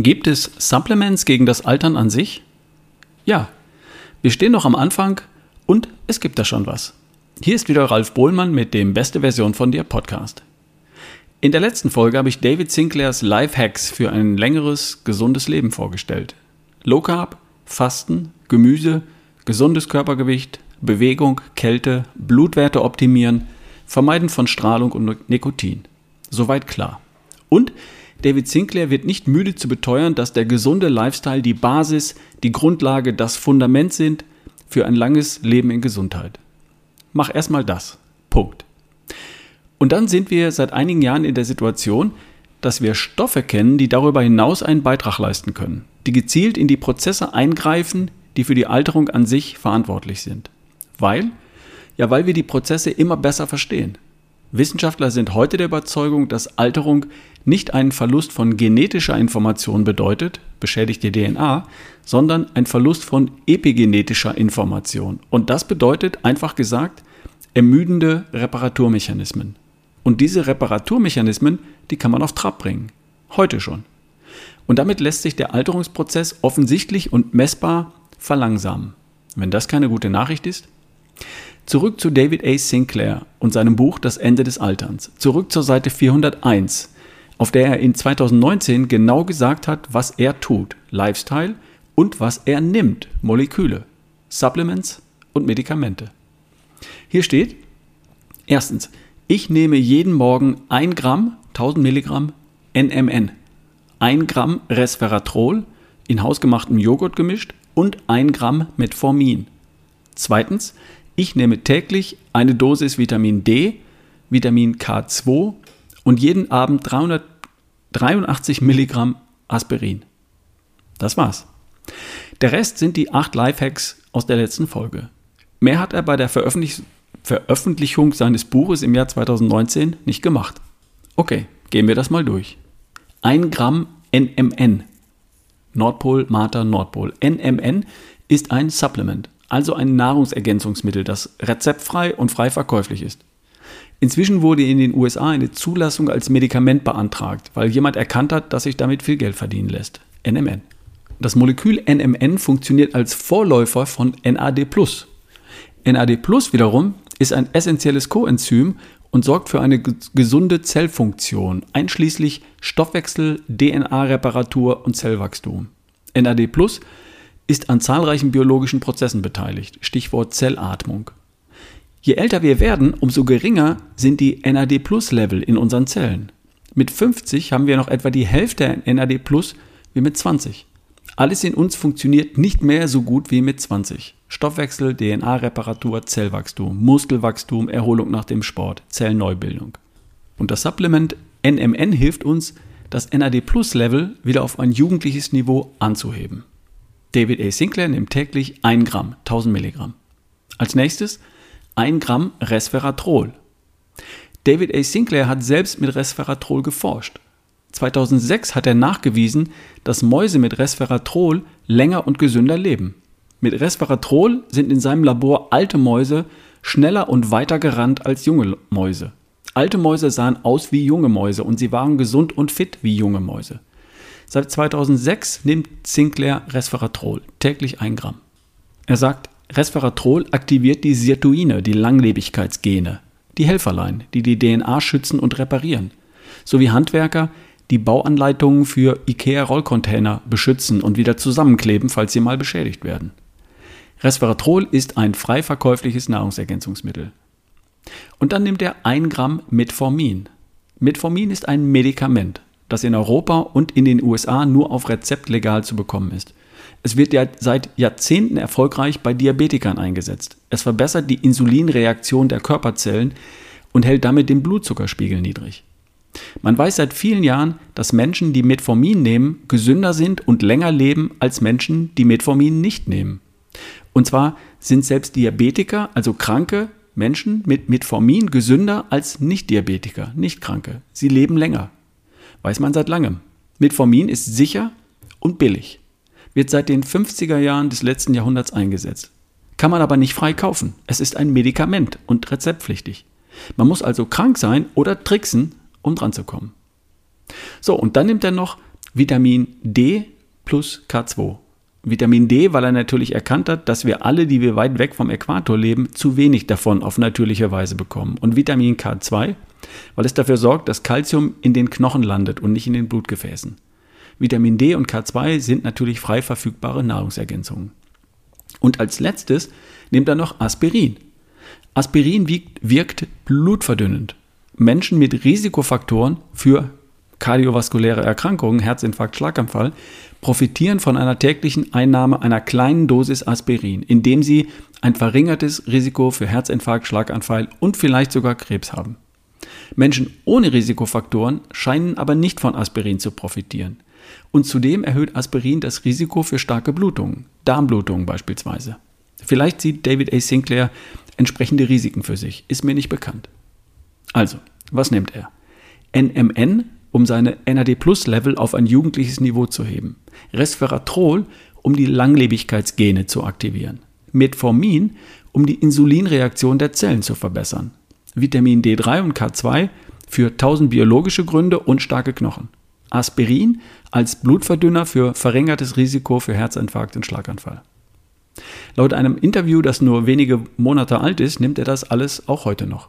Gibt es Supplements gegen das Altern an sich? Ja, wir stehen noch am Anfang und es gibt da schon was. Hier ist wieder Ralf Bohlmann mit dem Beste Version von dir Podcast. In der letzten Folge habe ich David Sinclairs Life Hacks für ein längeres, gesundes Leben vorgestellt. Low Carb, Fasten, Gemüse, gesundes Körpergewicht, Bewegung, Kälte, Blutwerte optimieren, Vermeiden von Strahlung und Nikotin. Soweit klar. Und David Sinclair wird nicht müde zu beteuern, dass der gesunde Lifestyle die Basis, die Grundlage, das Fundament sind für ein langes Leben in Gesundheit. Mach erstmal das. Punkt. Und dann sind wir seit einigen Jahren in der Situation, dass wir Stoffe kennen, die darüber hinaus einen Beitrag leisten können, die gezielt in die Prozesse eingreifen, die für die Alterung an sich verantwortlich sind. Weil? Ja, weil wir die Prozesse immer besser verstehen. Wissenschaftler sind heute der Überzeugung, dass Alterung nicht einen Verlust von genetischer Information bedeutet, beschädigte DNA, sondern ein Verlust von epigenetischer Information. Und das bedeutet, einfach gesagt, ermüdende Reparaturmechanismen. Und diese Reparaturmechanismen, die kann man auf Trab bringen. Heute schon. Und damit lässt sich der Alterungsprozess offensichtlich und messbar verlangsamen. Wenn das keine gute Nachricht ist, Zurück zu David A. Sinclair und seinem Buch Das Ende des Alterns. Zurück zur Seite 401, auf der er in 2019 genau gesagt hat, was er tut, Lifestyle, und was er nimmt, Moleküle, Supplements und Medikamente. Hier steht, erstens, ich nehme jeden Morgen 1 Gramm, 1000 Milligramm NMN, 1 Gramm Resveratrol in hausgemachtem Joghurt gemischt und 1 Gramm Metformin. Zweitens, ich nehme täglich eine Dosis Vitamin D, Vitamin K2 und jeden Abend 383 Milligramm Aspirin. Das war's. Der Rest sind die acht Lifehacks aus der letzten Folge. Mehr hat er bei der Veröffentlich Veröffentlichung seines Buches im Jahr 2019 nicht gemacht. Okay, gehen wir das mal durch. 1 Gramm NMN. Nordpol, Mater, Nordpol. NMN ist ein Supplement, also ein Nahrungsergänzungsmittel, das rezeptfrei und frei verkäuflich ist. Inzwischen wurde in den USA eine Zulassung als Medikament beantragt, weil jemand erkannt hat, dass sich damit viel Geld verdienen lässt. NMN. Das Molekül NMN funktioniert als Vorläufer von NAD+. NAD+ wiederum ist ein essentielles Coenzym und sorgt für eine gesunde Zellfunktion, einschließlich Stoffwechsel, DNA-Reparatur und Zellwachstum. NAD+ ist an zahlreichen biologischen Prozessen beteiligt. Stichwort Zellatmung. Je älter wir werden, umso geringer sind die NAD-Plus-Level in unseren Zellen. Mit 50 haben wir noch etwa die Hälfte NAD Plus wie mit 20. Alles in uns funktioniert nicht mehr so gut wie mit 20. Stoffwechsel, DNA-Reparatur, Zellwachstum, Muskelwachstum, Erholung nach dem Sport, Zellneubildung. Und das Supplement NMN hilft uns, das NAD-Plus-Level wieder auf ein jugendliches Niveau anzuheben. David A. Sinclair nimmt täglich 1 Gramm, 1000 Milligramm. Als nächstes 1 Gramm Resveratrol. David A. Sinclair hat selbst mit Resveratrol geforscht. 2006 hat er nachgewiesen, dass Mäuse mit Resveratrol länger und gesünder leben. Mit Resveratrol sind in seinem Labor alte Mäuse schneller und weiter gerannt als junge Mäuse. Alte Mäuse sahen aus wie junge Mäuse und sie waren gesund und fit wie junge Mäuse. Seit 2006 nimmt Sinclair Resveratrol, täglich ein Gramm. Er sagt, Resveratrol aktiviert die Sirtuine, die Langlebigkeitsgene, die Helferlein, die die DNA schützen und reparieren, sowie Handwerker, die Bauanleitungen für IKEA-Rollcontainer beschützen und wieder zusammenkleben, falls sie mal beschädigt werden. Resveratrol ist ein frei verkäufliches Nahrungsergänzungsmittel. Und dann nimmt er ein Gramm Metformin. Metformin ist ein Medikament das in Europa und in den USA nur auf Rezept legal zu bekommen ist. Es wird ja seit Jahrzehnten erfolgreich bei Diabetikern eingesetzt. Es verbessert die Insulinreaktion der Körperzellen und hält damit den Blutzuckerspiegel niedrig. Man weiß seit vielen Jahren, dass Menschen, die Metformin nehmen, gesünder sind und länger leben als Menschen, die Metformin nicht nehmen. Und zwar sind selbst Diabetiker, also kranke Menschen mit Metformin gesünder als Nicht-Diabetiker, Nicht-Kranke. Sie leben länger. Weiß man seit langem. Metformin ist sicher und billig. Wird seit den 50er Jahren des letzten Jahrhunderts eingesetzt. Kann man aber nicht frei kaufen. Es ist ein Medikament und rezeptpflichtig. Man muss also krank sein oder tricksen, um dran zu kommen. So, und dann nimmt er noch Vitamin D plus K2. Vitamin D, weil er natürlich erkannt hat, dass wir alle, die wir weit weg vom Äquator leben, zu wenig davon auf natürliche Weise bekommen. Und Vitamin K2, weil es dafür sorgt, dass Kalzium in den Knochen landet und nicht in den Blutgefäßen. Vitamin D und K2 sind natürlich frei verfügbare Nahrungsergänzungen. Und als letztes nimmt er noch Aspirin. Aspirin wirkt blutverdünnend. Menschen mit Risikofaktoren für kardiovaskuläre Erkrankungen, Herzinfarkt, Schlaganfall, profitieren von einer täglichen Einnahme einer kleinen Dosis Aspirin, indem sie ein verringertes Risiko für Herzinfarkt, Schlaganfall und vielleicht sogar Krebs haben. Menschen ohne Risikofaktoren scheinen aber nicht von Aspirin zu profitieren. Und zudem erhöht Aspirin das Risiko für starke Blutungen, Darmblutungen beispielsweise. Vielleicht sieht David A. Sinclair entsprechende Risiken für sich, ist mir nicht bekannt. Also, was nimmt er? NMN um seine NAD-Plus-Level auf ein jugendliches Niveau zu heben. Resveratrol, um die Langlebigkeitsgene zu aktivieren. Metformin, um die Insulinreaktion der Zellen zu verbessern. Vitamin D3 und K2 für tausend biologische Gründe und starke Knochen. Aspirin als Blutverdünner für verringertes Risiko für Herzinfarkt und Schlaganfall. Laut einem Interview, das nur wenige Monate alt ist, nimmt er das alles auch heute noch.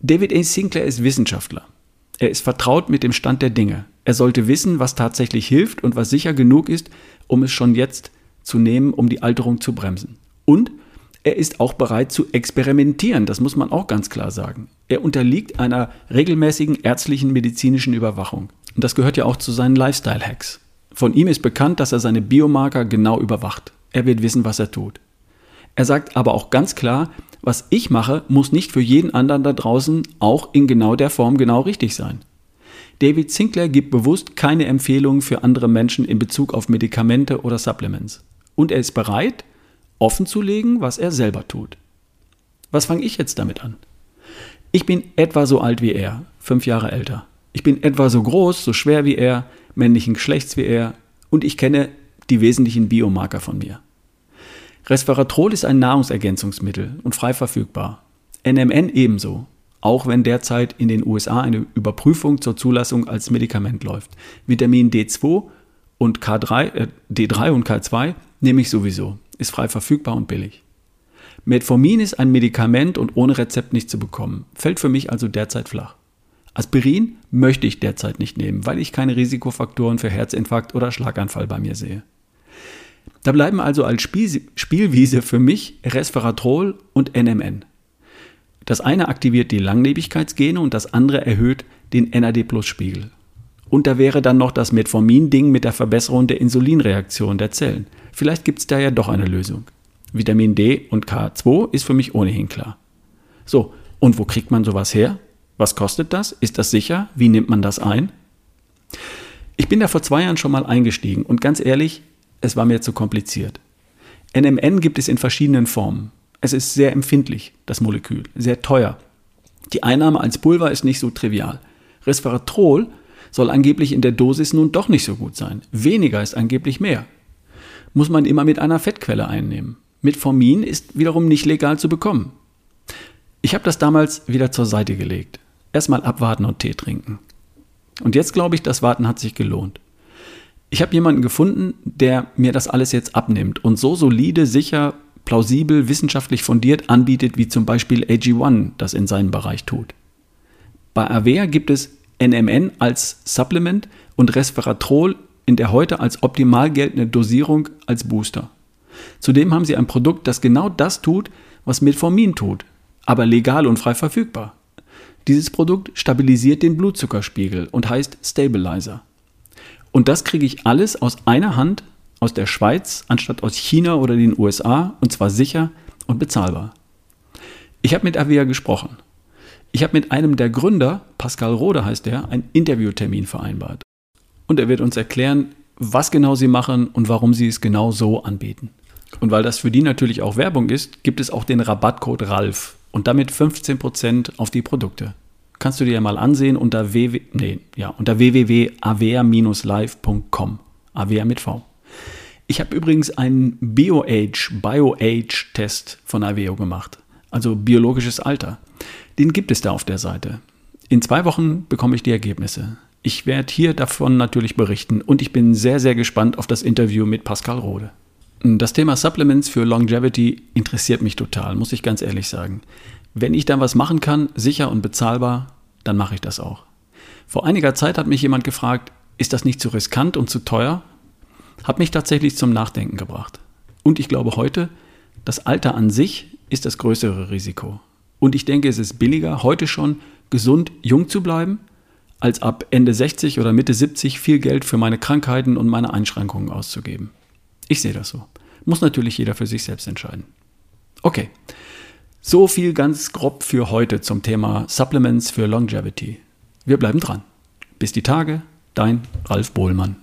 David A. Sinclair ist Wissenschaftler. Er ist vertraut mit dem Stand der Dinge. Er sollte wissen, was tatsächlich hilft und was sicher genug ist, um es schon jetzt zu nehmen, um die Alterung zu bremsen. Und er ist auch bereit zu experimentieren, das muss man auch ganz klar sagen. Er unterliegt einer regelmäßigen ärztlichen medizinischen Überwachung. Und das gehört ja auch zu seinen Lifestyle-Hacks. Von ihm ist bekannt, dass er seine Biomarker genau überwacht. Er wird wissen, was er tut. Er sagt aber auch ganz klar, was ich mache, muss nicht für jeden anderen da draußen auch in genau der Form genau richtig sein. David Sinclair gibt bewusst keine Empfehlungen für andere Menschen in Bezug auf Medikamente oder Supplements. Und er ist bereit, offen zu legen, was er selber tut. Was fange ich jetzt damit an? Ich bin etwa so alt wie er, fünf Jahre älter. Ich bin etwa so groß, so schwer wie er, männlichen Geschlechts wie er und ich kenne die wesentlichen Biomarker von mir. Resveratrol ist ein Nahrungsergänzungsmittel und frei verfügbar. NMN ebenso, auch wenn derzeit in den USA eine Überprüfung zur Zulassung als Medikament läuft. Vitamin D2 und K3, äh, D3 und K2 nehme ich sowieso, ist frei verfügbar und billig. Metformin ist ein Medikament und ohne Rezept nicht zu bekommen, fällt für mich also derzeit flach. Aspirin möchte ich derzeit nicht nehmen, weil ich keine Risikofaktoren für Herzinfarkt oder Schlaganfall bei mir sehe. Da bleiben also als Spiel Spielwiese für mich Resveratrol und NMN. Das eine aktiviert die Langlebigkeitsgene und das andere erhöht den NAD-Plus-Spiegel. Und da wäre dann noch das Metformin-Ding mit der Verbesserung der Insulinreaktion der Zellen. Vielleicht gibt es da ja doch eine Lösung. Vitamin D und K2 ist für mich ohnehin klar. So, und wo kriegt man sowas her? Was kostet das? Ist das sicher? Wie nimmt man das ein? Ich bin da vor zwei Jahren schon mal eingestiegen und ganz ehrlich, es war mir zu kompliziert. NMN gibt es in verschiedenen Formen. Es ist sehr empfindlich, das Molekül, sehr teuer. Die Einnahme als Pulver ist nicht so trivial. Resveratrol soll angeblich in der Dosis nun doch nicht so gut sein. Weniger ist angeblich mehr. Muss man immer mit einer Fettquelle einnehmen. Metformin ist wiederum nicht legal zu bekommen. Ich habe das damals wieder zur Seite gelegt. Erstmal abwarten und Tee trinken. Und jetzt glaube ich, das Warten hat sich gelohnt. Ich habe jemanden gefunden, der mir das alles jetzt abnimmt und so solide, sicher, plausibel, wissenschaftlich fundiert anbietet, wie zum Beispiel AG1 das in seinem Bereich tut. Bei Avea gibt es NMN als Supplement und Resveratrol in der heute als optimal geltende Dosierung als Booster. Zudem haben sie ein Produkt, das genau das tut, was Metformin tut, aber legal und frei verfügbar. Dieses Produkt stabilisiert den Blutzuckerspiegel und heißt Stabilizer. Und das kriege ich alles aus einer Hand aus der Schweiz anstatt aus China oder den USA und zwar sicher und bezahlbar. Ich habe mit Avia gesprochen. Ich habe mit einem der Gründer, Pascal Rode heißt er, einen Interviewtermin vereinbart. Und er wird uns erklären, was genau sie machen und warum sie es genau so anbieten. Und weil das für die natürlich auch Werbung ist, gibt es auch den Rabattcode RALF und damit 15% auf die Produkte kannst du dir mal ansehen unter, ww, nee, ja, unter www.avea-live.com. Avea mit V. Ich habe übrigens einen BioAge, BioAge-Test von Aveo gemacht, also biologisches Alter. Den gibt es da auf der Seite. In zwei Wochen bekomme ich die Ergebnisse. Ich werde hier davon natürlich berichten und ich bin sehr, sehr gespannt auf das Interview mit Pascal Rode. Das Thema Supplements für Longevity interessiert mich total, muss ich ganz ehrlich sagen. Wenn ich da was machen kann, sicher und bezahlbar, dann mache ich das auch. Vor einiger Zeit hat mich jemand gefragt, ist das nicht zu riskant und zu teuer? Hat mich tatsächlich zum Nachdenken gebracht. Und ich glaube heute, das Alter an sich ist das größere Risiko. Und ich denke, es ist billiger, heute schon gesund jung zu bleiben, als ab Ende 60 oder Mitte 70 viel Geld für meine Krankheiten und meine Einschränkungen auszugeben. Ich sehe das so. Muss natürlich jeder für sich selbst entscheiden. Okay, so viel ganz grob für heute zum Thema Supplements für Longevity. Wir bleiben dran. Bis die Tage, dein Ralf Bohlmann.